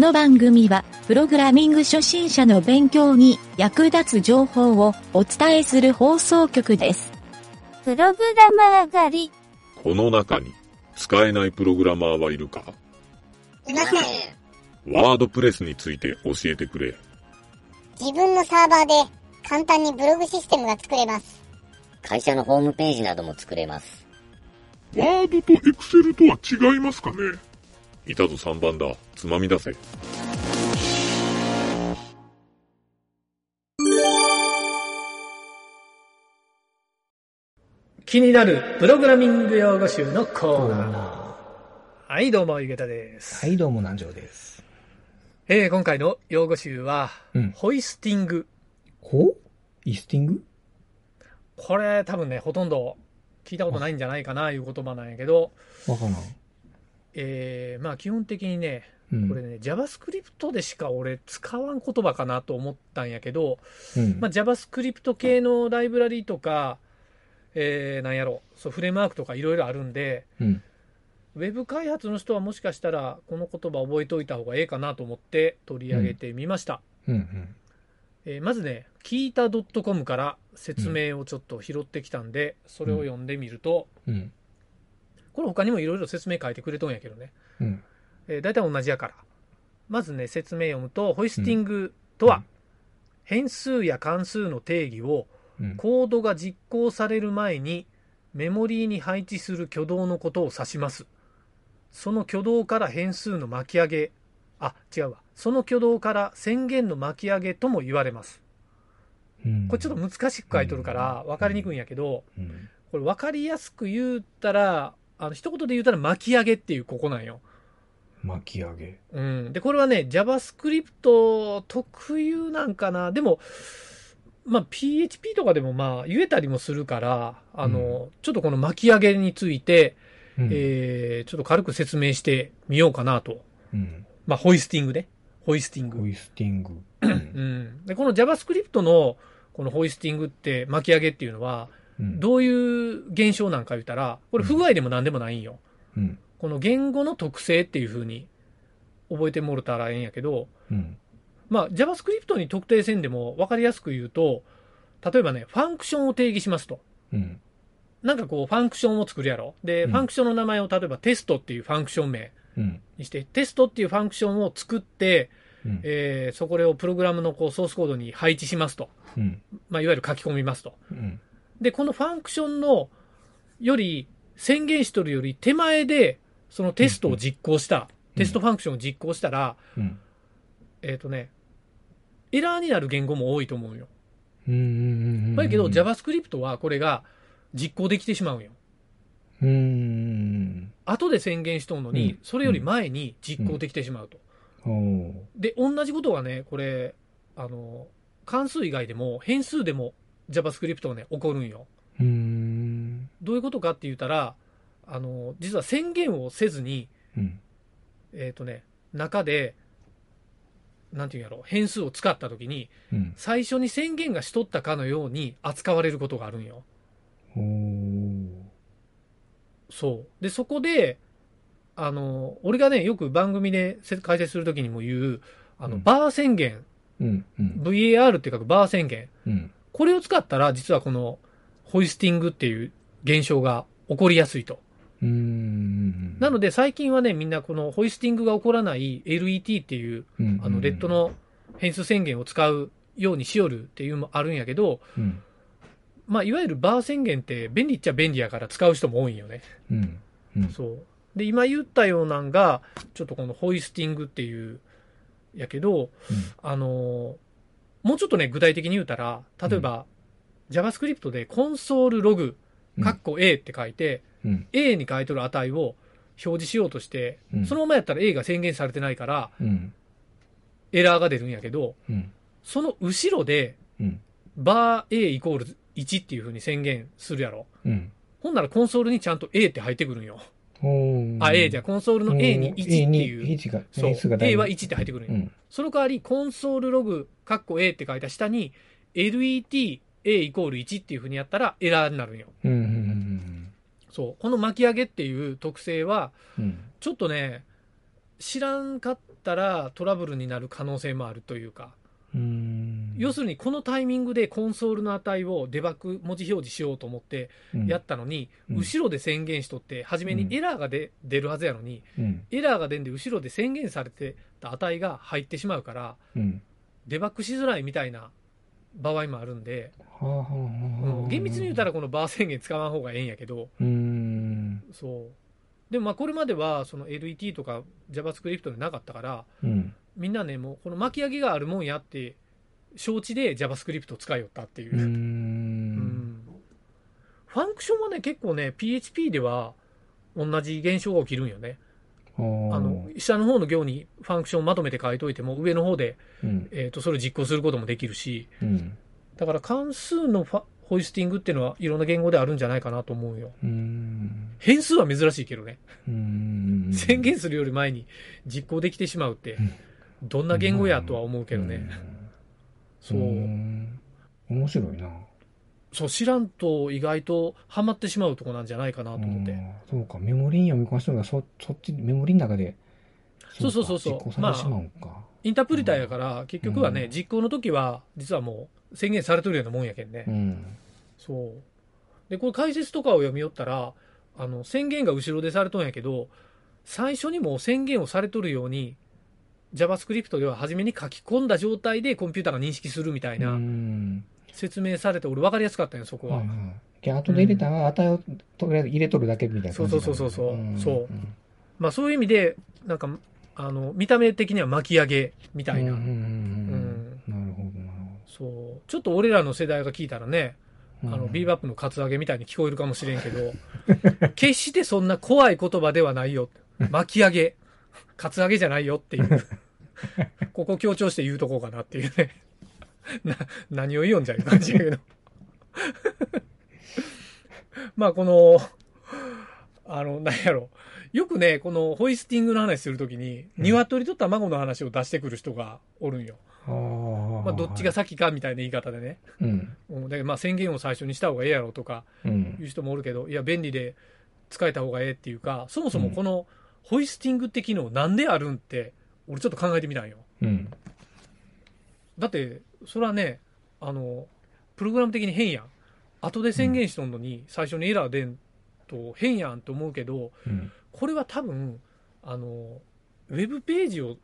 この番組は、プログラミング初心者の勉強に役立つ情報をお伝えする放送局です。プログラマー狩り。この中に使えないプログラマーはいるか？いません。ワードプレスについて教えてくれ。自分のサーバーで簡単にブログシステムが作れます。会社のホームページなども作れます。ワードとエクセルとは違いますかね？いたぞ3番だ。つまみ出せ。気になるプログラミング用語集のコーナー。はい、どうも、ゆげたです。はい、どうも南條です。えー今回の用語集は、うんホイスティング。ほイスティング？これ多分ね、ほとんど聞いたことないんじゃないかな、いう言葉なんやけど、わからん。えーまあ基本的にね、うん。これね、JavaScript でしか俺使わん言葉かなと思ったんやけど、うん。まあ、JavaScript 系のライブラリとか、えーなんやろ、そう、フレームワークとかいろいろあるんで、うん。ウェブ開発の人はもしかしたらこの言葉覚えておいた方がええかなと思って取り上げてみました。うん。うん。えーまずね、聞いた .com から説明をちょっと拾ってきたんで、それを読んでみると、うん。これ他にもいろいろ説明書いてくれとんやけどね、うん。えー、大体同じやから。まずね、説明読むと、ホイスティングとは、うん変数や関数の定義をうん。コードが実行される前にメモリーに配置する挙動のことを指します。その挙動から変数の巻き上げ、あ、違うわ。その挙動から宣言の巻き上げとも言われます。うんこれちょっと難しく書いとるから分かりにくいんやけど、うん。これ分かりやすく言うたら、あの一言で言うたら巻き上げっていうここなんよ。巻き上げ。うん。で、これはね、JavaScript 特有なんかな。でも、まあ、PHP とかでもまあ、言えたりもするから、あの、ちょっとこの巻き上げについて、うん。えー、ちょっと軽く説明してみようかなと。うん。まあ、ホイスティングね。ホイスティング。ホイスティング。うん。で、この JavaScript のこのホイスティングって巻き上げっていうのは、うん。どういう現象なんか言ったら、これ不具合でも何でもないんよ。うん。この言語の特性っていう風に覚えてもろたらええんやけど、うん。まあ、JavaScript に特定せんでも分かりやすく言うと、例えばね、ファンクションを定義しますと。うん。なんかこう、ファンクションを作るやろ。で、うんファンクションの名前を例えばテストっていうファンクション名うん。にして、テストっていうファンクションを作って、うん。えーそこをプログラムのこうソースコードに配置しますと。うん。まあ、いわゆる書き込みますと。うん。で、このファンクションのより、宣言しとるより手前で、そのテストを実行した、テストファンクションを実行したら、うん。えっ、とね、エラーになる言語も多いと思うよ。うん。うん。だけど、JavaScript はこれが実行できてしまうんよ。うん。後で宣言しとんのに、うんそれより前に実行できてしまうと。おーで、同じことがね、これ、あの、関数以外でも、変数でも JavaScript はね、起こるんよ。うん。どういうことかって言ったら、あの、実は宣言をせずに、うん。えっ、とね、中で、なんていうんやろ、変数を使ったときに、うん。最初に宣言がしとったかのように扱われることがあるんよ。そう。で、そこで、あの、俺がね、よく番組でせ解説するときにも言う、あの、うんバー宣言、うん。うん。VAR って書くバー宣言。うん。これを使ったら、実はこの、ホイスティングっていう現象が起こりやすいと。うん。なので、最近はね、みんなこのホイスティングが起こらない LET っていう、うん、あの、レッド、の変数宣言を使うようにしよるっていうのもあるんやけど、うん。まあ、いわゆるバー宣言って便利っちゃ便利やから使う人も多いんよね。うん。うん。そう。で、今言ったようなんが、ちょっとこのホイスティングっていう、やけど、あのーもうちょっとね、具体的に言うたら、例えば、JavaScript でコンソールログ、うんカッコ A って書いて、うん。A に書いとる値を表示しようとして、うんそのままやったら A が宣言されてないから、うん。エラーが出るんやけど、うん。その後ろで、うん。バー A イコール1っていう風に宣言するやろ。うん。ほんならコンソールにちゃんと A って入ってくるんよ。あ、A じゃ、コンソールの A に1ってい A う。に1が、そう。A は1って入ってくる。うん。その代わり、コンソールログ、カッコ A って書いた下に、LET、A イコール1っていう風にやったらエラーになるんよ。うん。うん。そう。この巻き上げっていう特性は、うん。ちょっとね、知らんかっったらトラブルになる可能性もあるというか、うん。要するにこのタイミングでコンソールの値をデバッグ文字表示しようと思ってうんやったのに、うん後ろで宣言しとって、初めにエラーが出出るはずやのに、うん。エラーが出んで後ろで宣言されてた値が入ってしまうから、うん。デバッグしづらいみたいな場合もあるんで。厳密に言うたらこのバー宣言使わん方がええんやけど、うん。そう。でもまあこれまではその LET とか JavaScript でなかったから、うん。みんなね、もうこの巻き上げがあるもんやって、承知で JavaScript を使いよったっていうう。ん。うんファンクションはね、結構ね、PHP では同じ現象が起きるんよね。あの、下の方の行にファンクションをまとめて書いといても、上の方で、うん。えっ、と、それを実行することもできるし、うん。だから関数のファホイスティングっていうのはいろんな言語であるんじゃないかなと思うよ。うん。変数は珍しいけどね。うん。宣言するより前に実行できてしまうって、どんな言語やとは思うけどね。そう面白いな。そう、知らんと意外とハマってしまうとこなんじゃないかなと思って。うんそうか、メモリに読み込ませたのが、そ、そっち、メモリの中で。そうそうそうそうか実行されてしまうんか。インタープリターやから、結局はね、うん実行の時は、実はもう宣言されてるようなもんやけんね。うん。そう。で、これ解説とかを読み寄ったら、あの、宣言が後ろでされとんやけど、最初にもう宣言をされとるように、JavaScript では初めに書き込んだ状態でコンピューターが認識するみたいなうん。説明されて、俺分かりやすかったんよ、そこは。はいはい。で、後で入れたら、値をとりあえず入れとるだけみたいな感じなんだ。そうそうそうそううんそうまあそういう意味で、なんか、あの、見た目的には巻き上げみたいな。なるほど、そう。ちょっと俺らの世代が聞いたらね。あの、ビーバップのカツアゲみたいに聞こえるかもしれんけど、決してそんな怖い言葉ではないよ。巻き上げ、カツアゲじゃないよっていう。ここ強調して言うとこうかなっていうね。な、何を言うんじゃいう感じやけど。まあこの、あの、なんやろ。よくね、このホイスティングの話するときに、うん鶏と卵の話を出してくる人がおるんよ。まあどっちが先かみたいな言い方でね。うん。うん、だけどまあ宣言を最初にした方がええやろとかうんいう人もおるけど、いや、便利で使えた方がええっていうか、そもそもこのホイスティングって機能なんであるんって、俺ちょっと考えてみたんよ。うん。だって、それはね、あの、プログラム的に変やん。後で宣言しとんのに、最初にエラー出んと変やんと思うけど、うん。これは多分、あの、ウェブページを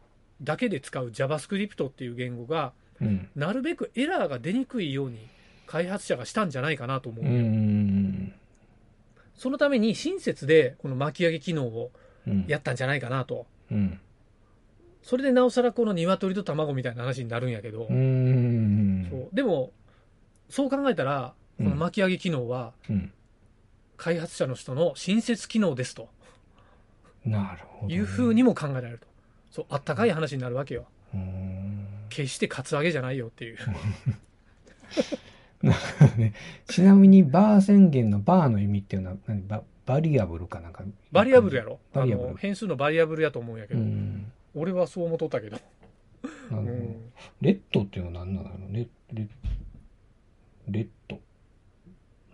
だけで使う JavaScript っていう言語が、うん。なるべくエラーが出にくいように開発者がしたんじゃないかなと思うう。ん。そのために親切でこの巻き上げ機能をうん。やったんじゃないかなと。うん。それでなおさらこの鶏と卵みたいな話になるんやけど、うん。そうでも、そう考えたら、この巻き上げ機能はうん。開発者の人の親切機能ですとなるほどね。いうふうにも考えられると。そう、あったかい話になるわけよ。うん。決してカツアゲじゃないよっていう。ねちなみに、バー宣言のバーの意味っていうのは何？バ、バリアブルかなんか。variable やろ？あバリアブルの変数の variable やと思うんやけうど、ん。俺はそう思っとったけど。ど。うん let っていうのは何なの？レレ let。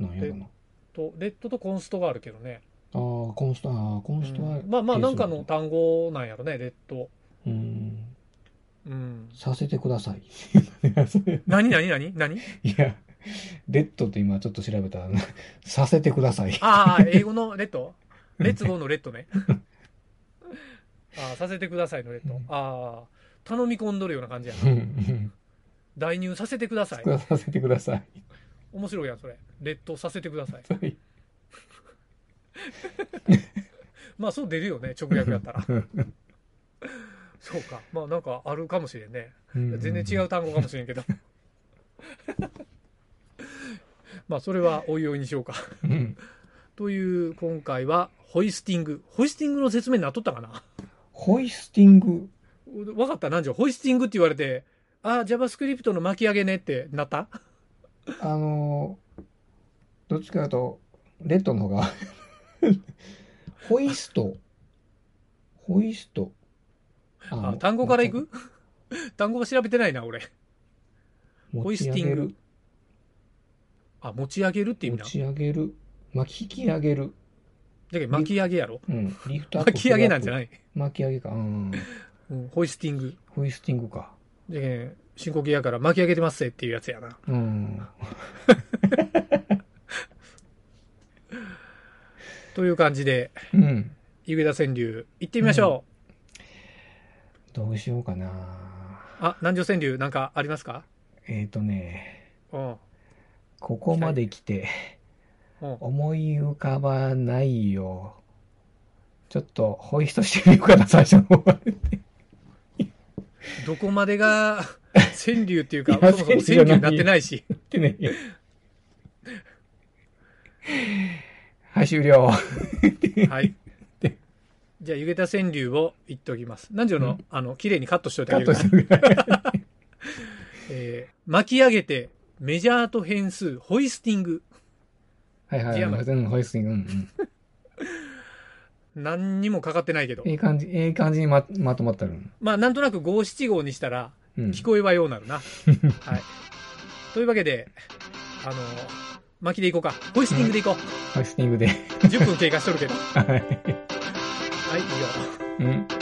なんやろな。と、 let と const があるけどね。ああ、 const、ああ、 const は、うんまあまあなんかの単語なんやろね、 let。うん。うん。させてください。何何何何？いや、 let って今ちょっと調べたら、させてください。ああ、英語のレッド？レッツゴーのレッドね。ああ、させてくださいのレッド。ああ、頼み込んどるような感じやな。代入させてください。させてください。面白いやん、それ。レッドさせてください。はい まあそう出るよね、直訳やったら。そうか。まあなんかあるかもしれんね。全然違う単語かもしれんけど。まあそれはおいおいにしようか。うん。という今回はホイスティング。ホイスティングの説明になっとったかな？ホイスティング？わかった？何じゃ？ホイスティングって言われて、ああ、JavaScript の巻き上げねってなった？あのー、どっちかとレッドの方が、ホイスト。ホイスト。あ単語からいく？単語は調べてないな、俺。ホイスティング。あ、持ち上げるって意味な。持ち上げる。巻き引き上げる。だけど巻き上げやろ？うん。リフトアップ。巻き上げなんじゃいない？巻き上げか。うん。うん、ホイスティング。ホイスティングか。で、深呼吸やから巻き上げてますぜっていうやつやな。うん。という感じで、うん。湯気田川柳行ってみましょどうしようかな。う。あ、南城川柳なんかありますか？えっ、ー、とね、うん。ここまで来て、うん。思い浮かばないよ。ちょっと、ホイストしてみようかな、最初の方まで。どこまでが 川柳っていうか、そもそも川柳になってないし。ってね。はい、終了。はい。じゃあ、湯気田川柳を言っておきます。南城の、あの、綺麗にカットしておいてあげるトから。えー巻き上げて、メジャーと変数、ホイスティング。はいはいはい。ホイスティング。うん 何にもかかってないけどうん。え。え感じ、ええ感じにま、まとまったる。まあ、なんとなく五七五にしたら、うん。聞こえはようなるな。はい。というわけで、あの、巻きでいこうか。ホイスティングでいこう。ホイスティングで。10分経過しとるけど。はい。はい、以上。うん。